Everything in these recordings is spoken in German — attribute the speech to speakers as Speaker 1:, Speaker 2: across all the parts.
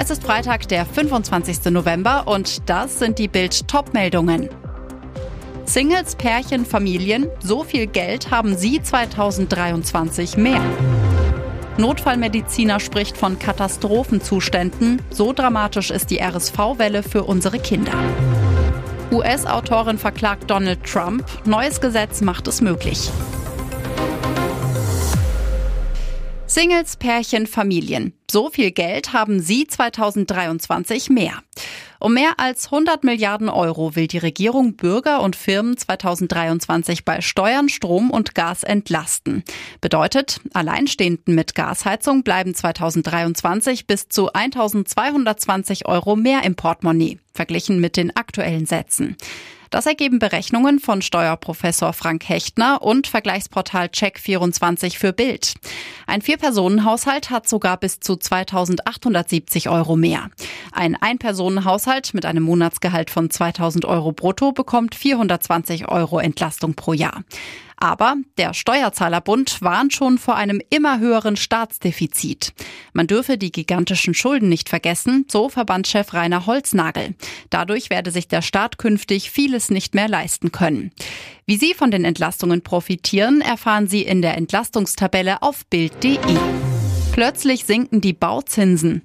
Speaker 1: Es ist Freitag, der 25. November und das sind die Bild-Top-Meldungen. Singles, Pärchen, Familien, so viel Geld haben sie 2023 mehr. Notfallmediziner spricht von Katastrophenzuständen. So dramatisch ist die RSV-Welle für unsere Kinder. US-Autorin verklagt Donald Trump. Neues Gesetz macht es möglich. Singles, Pärchen, Familien. So viel Geld haben sie 2023 mehr. Um mehr als 100 Milliarden Euro will die Regierung Bürger und Firmen 2023 bei Steuern, Strom und Gas entlasten. Bedeutet, Alleinstehenden mit Gasheizung bleiben 2023 bis zu 1220 Euro mehr im Portemonnaie, verglichen mit den aktuellen Sätzen. Das ergeben Berechnungen von Steuerprofessor Frank Hechtner und Vergleichsportal Check24 für Bild. Ein Vier-Personen-Haushalt hat sogar bis zu 2870 Euro mehr. Ein Ein-Personen-Haushalt mit einem Monatsgehalt von 2000 Euro brutto bekommt 420 Euro Entlastung pro Jahr. Aber der Steuerzahlerbund warnt schon vor einem immer höheren Staatsdefizit. Man dürfe die gigantischen Schulden nicht vergessen, so Verbandschef Rainer Holznagel. Dadurch werde sich der Staat künftig vieles nicht mehr leisten können. Wie Sie von den Entlastungen profitieren, erfahren Sie in der Entlastungstabelle auf Bild.de. Plötzlich sinken die Bauzinsen.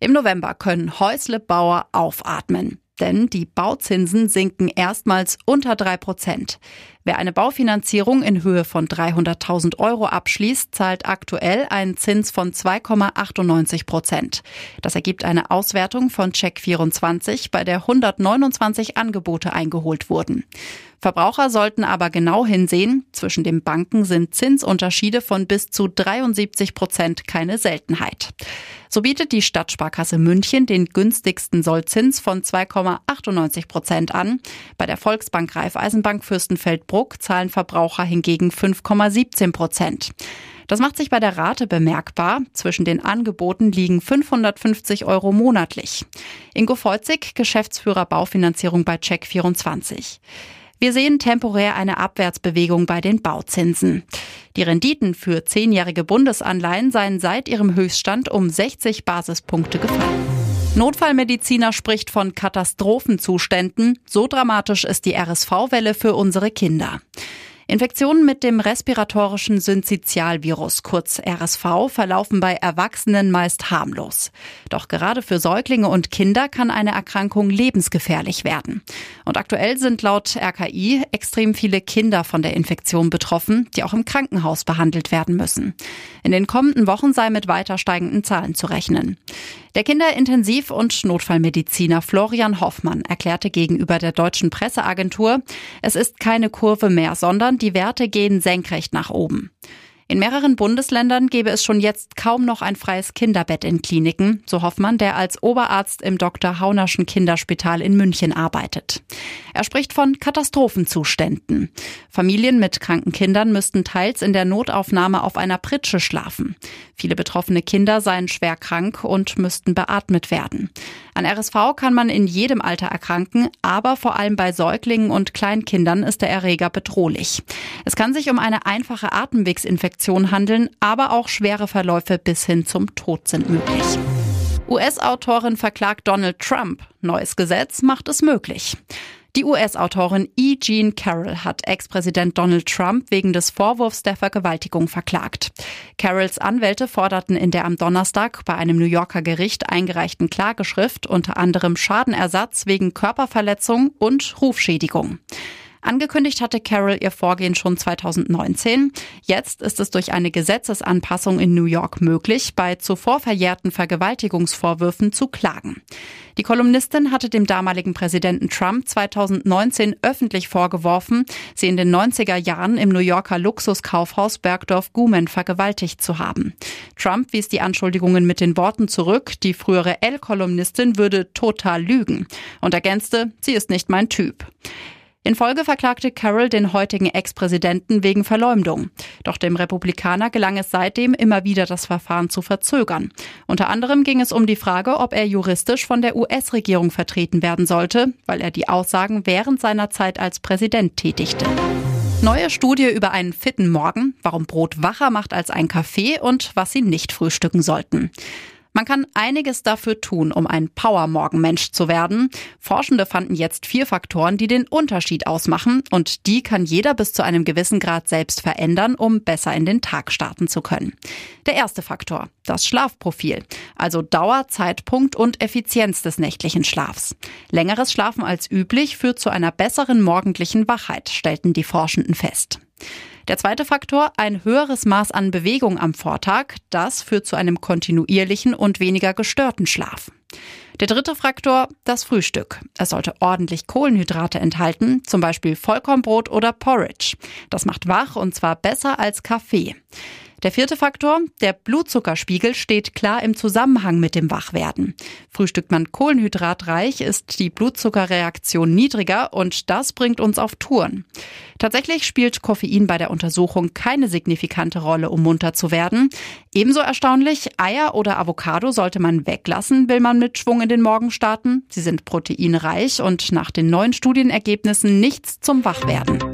Speaker 1: Im November können Häuslebauer aufatmen. Denn die Bauzinsen sinken erstmals unter drei Prozent. Wer eine Baufinanzierung in Höhe von 300.000 Euro abschließt, zahlt aktuell einen Zins von 2,98 Prozent. Das ergibt eine Auswertung von Check24, bei der 129 Angebote eingeholt wurden. Verbraucher sollten aber genau hinsehen. Zwischen den Banken sind Zinsunterschiede von bis zu 73 Prozent keine Seltenheit. So bietet die Stadtsparkasse München den günstigsten Sollzins von 2,98 Prozent an. Bei der Volksbank Raiffeisenbank Fürstenfeldbruck zahlen Verbraucher hingegen 5,17 Prozent. Das macht sich bei der Rate bemerkbar. Zwischen den Angeboten liegen 550 Euro monatlich. Ingo Feuzig, Geschäftsführer Baufinanzierung bei Check24. Wir sehen temporär eine Abwärtsbewegung bei den Bauzinsen. Die Renditen für zehnjährige Bundesanleihen seien seit ihrem Höchststand um 60 Basispunkte gefallen. Notfallmediziner spricht von Katastrophenzuständen. So dramatisch ist die RSV-Welle für unsere Kinder. Infektionen mit dem respiratorischen Syncytialvirus, kurz RSV, verlaufen bei Erwachsenen meist harmlos. Doch gerade für Säuglinge und Kinder kann eine Erkrankung lebensgefährlich werden. Und aktuell sind laut RKI extrem viele Kinder von der Infektion betroffen, die auch im Krankenhaus behandelt werden müssen. In den kommenden Wochen sei mit weiter steigenden Zahlen zu rechnen. Der Kinderintensiv- und Notfallmediziner Florian Hoffmann erklärte gegenüber der deutschen Presseagentur, es ist keine Kurve mehr, sondern die Werte gehen senkrecht nach oben. In mehreren Bundesländern gäbe es schon jetzt kaum noch ein freies Kinderbett in Kliniken, so Hoffmann, der als Oberarzt im Dr. Haunerschen Kinderspital in München arbeitet. Er spricht von Katastrophenzuständen. Familien mit kranken Kindern müssten teils in der Notaufnahme auf einer Pritsche schlafen. Viele betroffene Kinder seien schwer krank und müssten beatmet werden. An RSV kann man in jedem Alter erkranken, aber vor allem bei Säuglingen und Kleinkindern ist der Erreger bedrohlich. Es kann sich um eine einfache Atemwegsinfektion handeln, aber auch schwere Verläufe bis hin zum Tod sind möglich. US-Autorin verklagt Donald Trump. Neues Gesetz macht es möglich. Die US-Autorin E. Jean Carroll hat Ex-Präsident Donald Trump wegen des Vorwurfs der Vergewaltigung verklagt. Carrolls Anwälte forderten in der am Donnerstag bei einem New Yorker Gericht eingereichten Klageschrift unter anderem Schadenersatz wegen Körperverletzung und Rufschädigung. Angekündigt hatte Carroll ihr Vorgehen schon 2019. Jetzt ist es durch eine Gesetzesanpassung in New York möglich, bei zuvor verjährten Vergewaltigungsvorwürfen zu klagen. Die Kolumnistin hatte dem damaligen Präsidenten Trump 2019 öffentlich vorgeworfen, sie in den 90er Jahren im New Yorker Luxuskaufhaus Bergdorf Gumen vergewaltigt zu haben. Trump wies die Anschuldigungen mit den Worten zurück, die frühere L-Kolumnistin würde total lügen und ergänzte, sie ist nicht mein Typ. In Folge verklagte Carroll den heutigen Ex-Präsidenten wegen Verleumdung. Doch dem Republikaner gelang es seitdem immer wieder, das Verfahren zu verzögern. Unter anderem ging es um die Frage, ob er juristisch von der US-Regierung vertreten werden sollte, weil er die Aussagen während seiner Zeit als Präsident tätigte. Neue Studie über einen fitten Morgen, warum Brot wacher macht als ein Kaffee und was Sie nicht frühstücken sollten. Man kann einiges dafür tun, um ein Power-Morgenmensch zu werden. Forschende fanden jetzt vier Faktoren, die den Unterschied ausmachen und die kann jeder bis zu einem gewissen Grad selbst verändern, um besser in den Tag starten zu können. Der erste Faktor, das Schlafprofil, also Dauer, Zeitpunkt und Effizienz des nächtlichen Schlafs. Längeres Schlafen als üblich führt zu einer besseren morgendlichen Wachheit, stellten die Forschenden fest. Der zweite Faktor, ein höheres Maß an Bewegung am Vortag, das führt zu einem kontinuierlichen und weniger gestörten Schlaf. Der dritte Faktor, das Frühstück. Es sollte ordentlich Kohlenhydrate enthalten, zum Beispiel Vollkornbrot oder Porridge. Das macht wach und zwar besser als Kaffee. Der vierte Faktor, der Blutzuckerspiegel steht klar im Zusammenhang mit dem Wachwerden. Frühstückt man kohlenhydratreich, ist die Blutzuckerreaktion niedriger und das bringt uns auf Touren. Tatsächlich spielt Koffein bei der Untersuchung keine signifikante Rolle, um munter zu werden. Ebenso erstaunlich, Eier oder Avocado sollte man weglassen, will man mit Schwung in den Morgen starten. Sie sind proteinreich und nach den neuen Studienergebnissen nichts zum Wachwerden.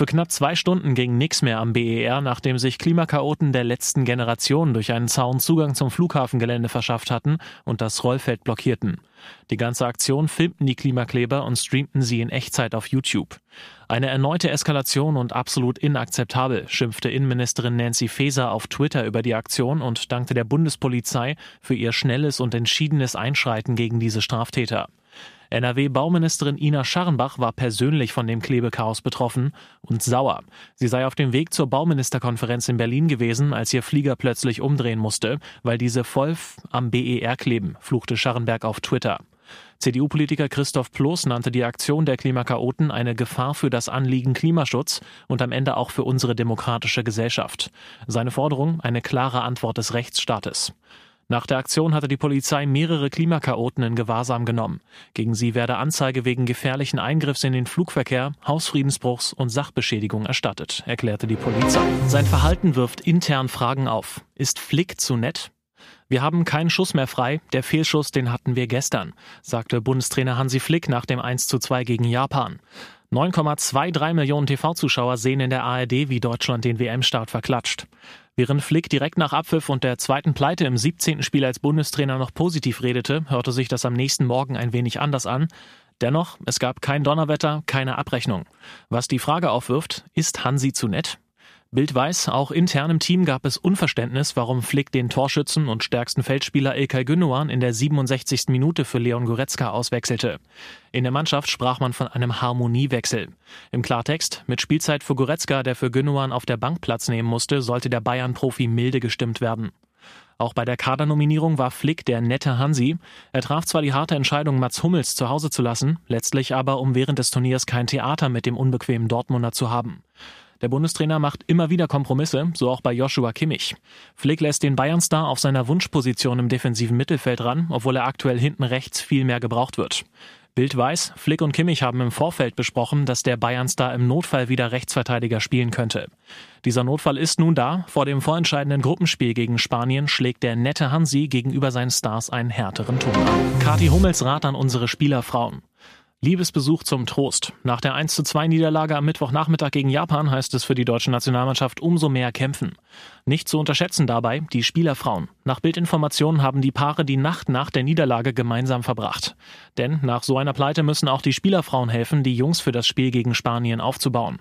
Speaker 2: Für knapp zwei Stunden ging nichts mehr am BER, nachdem sich Klimakaoten der letzten Generation durch einen Zaun Zugang zum Flughafengelände verschafft hatten und das Rollfeld blockierten. Die ganze Aktion filmten die Klimakleber und streamten sie in Echtzeit auf YouTube. Eine erneute Eskalation und absolut inakzeptabel, schimpfte Innenministerin Nancy Faeser auf Twitter über die Aktion und dankte der Bundespolizei für ihr schnelles und entschiedenes Einschreiten gegen diese Straftäter. NRW-Bauministerin Ina Scharrenbach war persönlich von dem Klebechaos betroffen und sauer. Sie sei auf dem Weg zur Bauministerkonferenz in Berlin gewesen, als ihr Flieger plötzlich umdrehen musste, weil diese voll am BER kleben, fluchte Scharrenberg auf Twitter. CDU-Politiker Christoph Ploß nannte die Aktion der Klimakaoten eine Gefahr für das Anliegen Klimaschutz und am Ende auch für unsere demokratische Gesellschaft. Seine Forderung eine klare Antwort des Rechtsstaates. Nach der Aktion hatte die Polizei mehrere Klimakaoten in Gewahrsam genommen. Gegen sie werde Anzeige wegen gefährlichen Eingriffs in den Flugverkehr, Hausfriedensbruchs und Sachbeschädigung erstattet, erklärte die Polizei. Sein Verhalten wirft intern Fragen auf. Ist Flick zu nett? Wir haben keinen Schuss mehr frei. Der Fehlschuss, den hatten wir gestern, sagte Bundestrainer Hansi Flick nach dem 1 zu 2 gegen Japan. 9,23 Millionen TV-Zuschauer sehen in der ARD, wie Deutschland den WM-Start verklatscht. Während Flick direkt nach Abpfiff und der zweiten Pleite im 17. Spiel als Bundestrainer noch positiv redete, hörte sich das am nächsten Morgen ein wenig anders an. Dennoch, es gab kein Donnerwetter, keine Abrechnung. Was die Frage aufwirft, ist Hansi zu nett? Bild weiß, auch intern im Team gab es Unverständnis, warum Flick den Torschützen und stärksten Feldspieler Ilkay Gündoğan in der 67. Minute für Leon Goretzka auswechselte. In der Mannschaft sprach man von einem Harmoniewechsel. Im Klartext, mit Spielzeit für Goretzka, der für Gündoğan auf der Bank Platz nehmen musste, sollte der Bayern-Profi milde gestimmt werden. Auch bei der Kadernominierung war Flick der nette Hansi. Er traf zwar die harte Entscheidung, Mats Hummels zu Hause zu lassen, letztlich aber, um während des Turniers kein Theater mit dem unbequemen Dortmunder zu haben. Der Bundestrainer macht immer wieder Kompromisse, so auch bei Joshua Kimmich. Flick lässt den Bayern-Star auf seiner Wunschposition im defensiven Mittelfeld ran, obwohl er aktuell hinten rechts viel mehr gebraucht wird. Bild weiß, Flick und Kimmich haben im Vorfeld besprochen, dass der Bayern-Star im Notfall wieder Rechtsverteidiger spielen könnte. Dieser Notfall ist nun da. Vor dem vorentscheidenden Gruppenspiel gegen Spanien schlägt der nette Hansi gegenüber seinen Stars einen härteren Ton an. Kati Hummels Rat an unsere Spielerfrauen. Liebesbesuch zum Trost. Nach der 1 zu 2 Niederlage am Mittwochnachmittag gegen Japan heißt es für die deutsche Nationalmannschaft umso mehr kämpfen. Nicht zu unterschätzen dabei die Spielerfrauen. Nach Bildinformationen haben die Paare die Nacht nach der Niederlage gemeinsam verbracht. Denn nach so einer Pleite müssen auch die Spielerfrauen helfen, die Jungs für das Spiel gegen Spanien aufzubauen.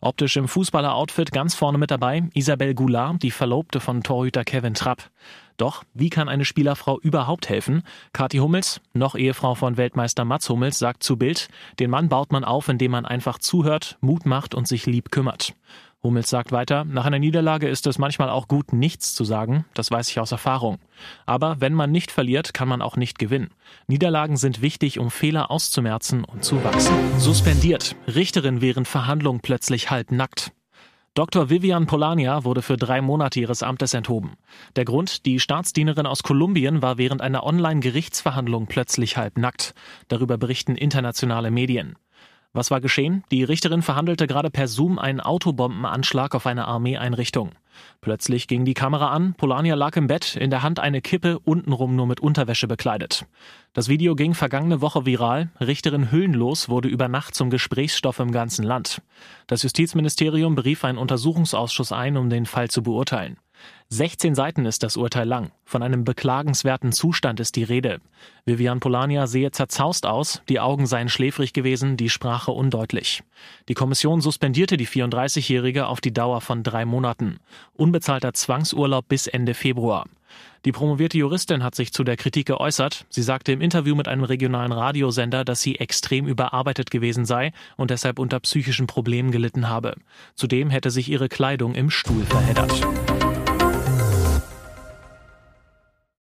Speaker 2: Optisch im Fußballer-Outfit ganz vorne mit dabei Isabelle Goulart, die Verlobte von Torhüter Kevin Trapp. Doch wie kann eine Spielerfrau überhaupt helfen? Kathi Hummels, noch Ehefrau von Weltmeister Mats Hummels, sagt zu Bild, den Mann baut man auf, indem man einfach zuhört, Mut macht und sich lieb kümmert. Hummels sagt weiter, nach einer Niederlage ist es manchmal auch gut, nichts zu sagen, das weiß ich aus Erfahrung. Aber wenn man nicht verliert, kann man auch nicht gewinnen. Niederlagen sind wichtig, um Fehler auszumerzen und zu wachsen. Suspendiert. Richterin während Verhandlung plötzlich halb nackt. Dr. Vivian Polania wurde für drei Monate ihres Amtes enthoben. Der Grund, die Staatsdienerin aus Kolumbien war während einer Online-Gerichtsverhandlung plötzlich halb nackt. Darüber berichten internationale Medien. Was war geschehen? Die Richterin verhandelte gerade per Zoom einen Autobombenanschlag auf eine Armeeeinrichtung. Plötzlich ging die Kamera an, Polania lag im Bett, in der Hand eine Kippe, untenrum nur mit Unterwäsche bekleidet. Das Video ging vergangene Woche viral. Richterin Hüllenlos wurde über Nacht zum Gesprächsstoff im ganzen Land. Das Justizministerium berief einen Untersuchungsausschuss ein, um den Fall zu beurteilen. 16 Seiten ist das Urteil lang. Von einem beklagenswerten Zustand ist die Rede. Vivian Polania sehe zerzaust aus, die Augen seien schläfrig gewesen, die Sprache undeutlich. Die Kommission suspendierte die 34-Jährige auf die Dauer von drei Monaten. Unbezahlter Zwangsurlaub bis Ende Februar. Die promovierte Juristin hat sich zu der Kritik geäußert. Sie sagte im Interview mit einem regionalen Radiosender, dass sie extrem überarbeitet gewesen sei und deshalb unter psychischen Problemen gelitten habe. Zudem hätte sich ihre Kleidung im Stuhl verheddert.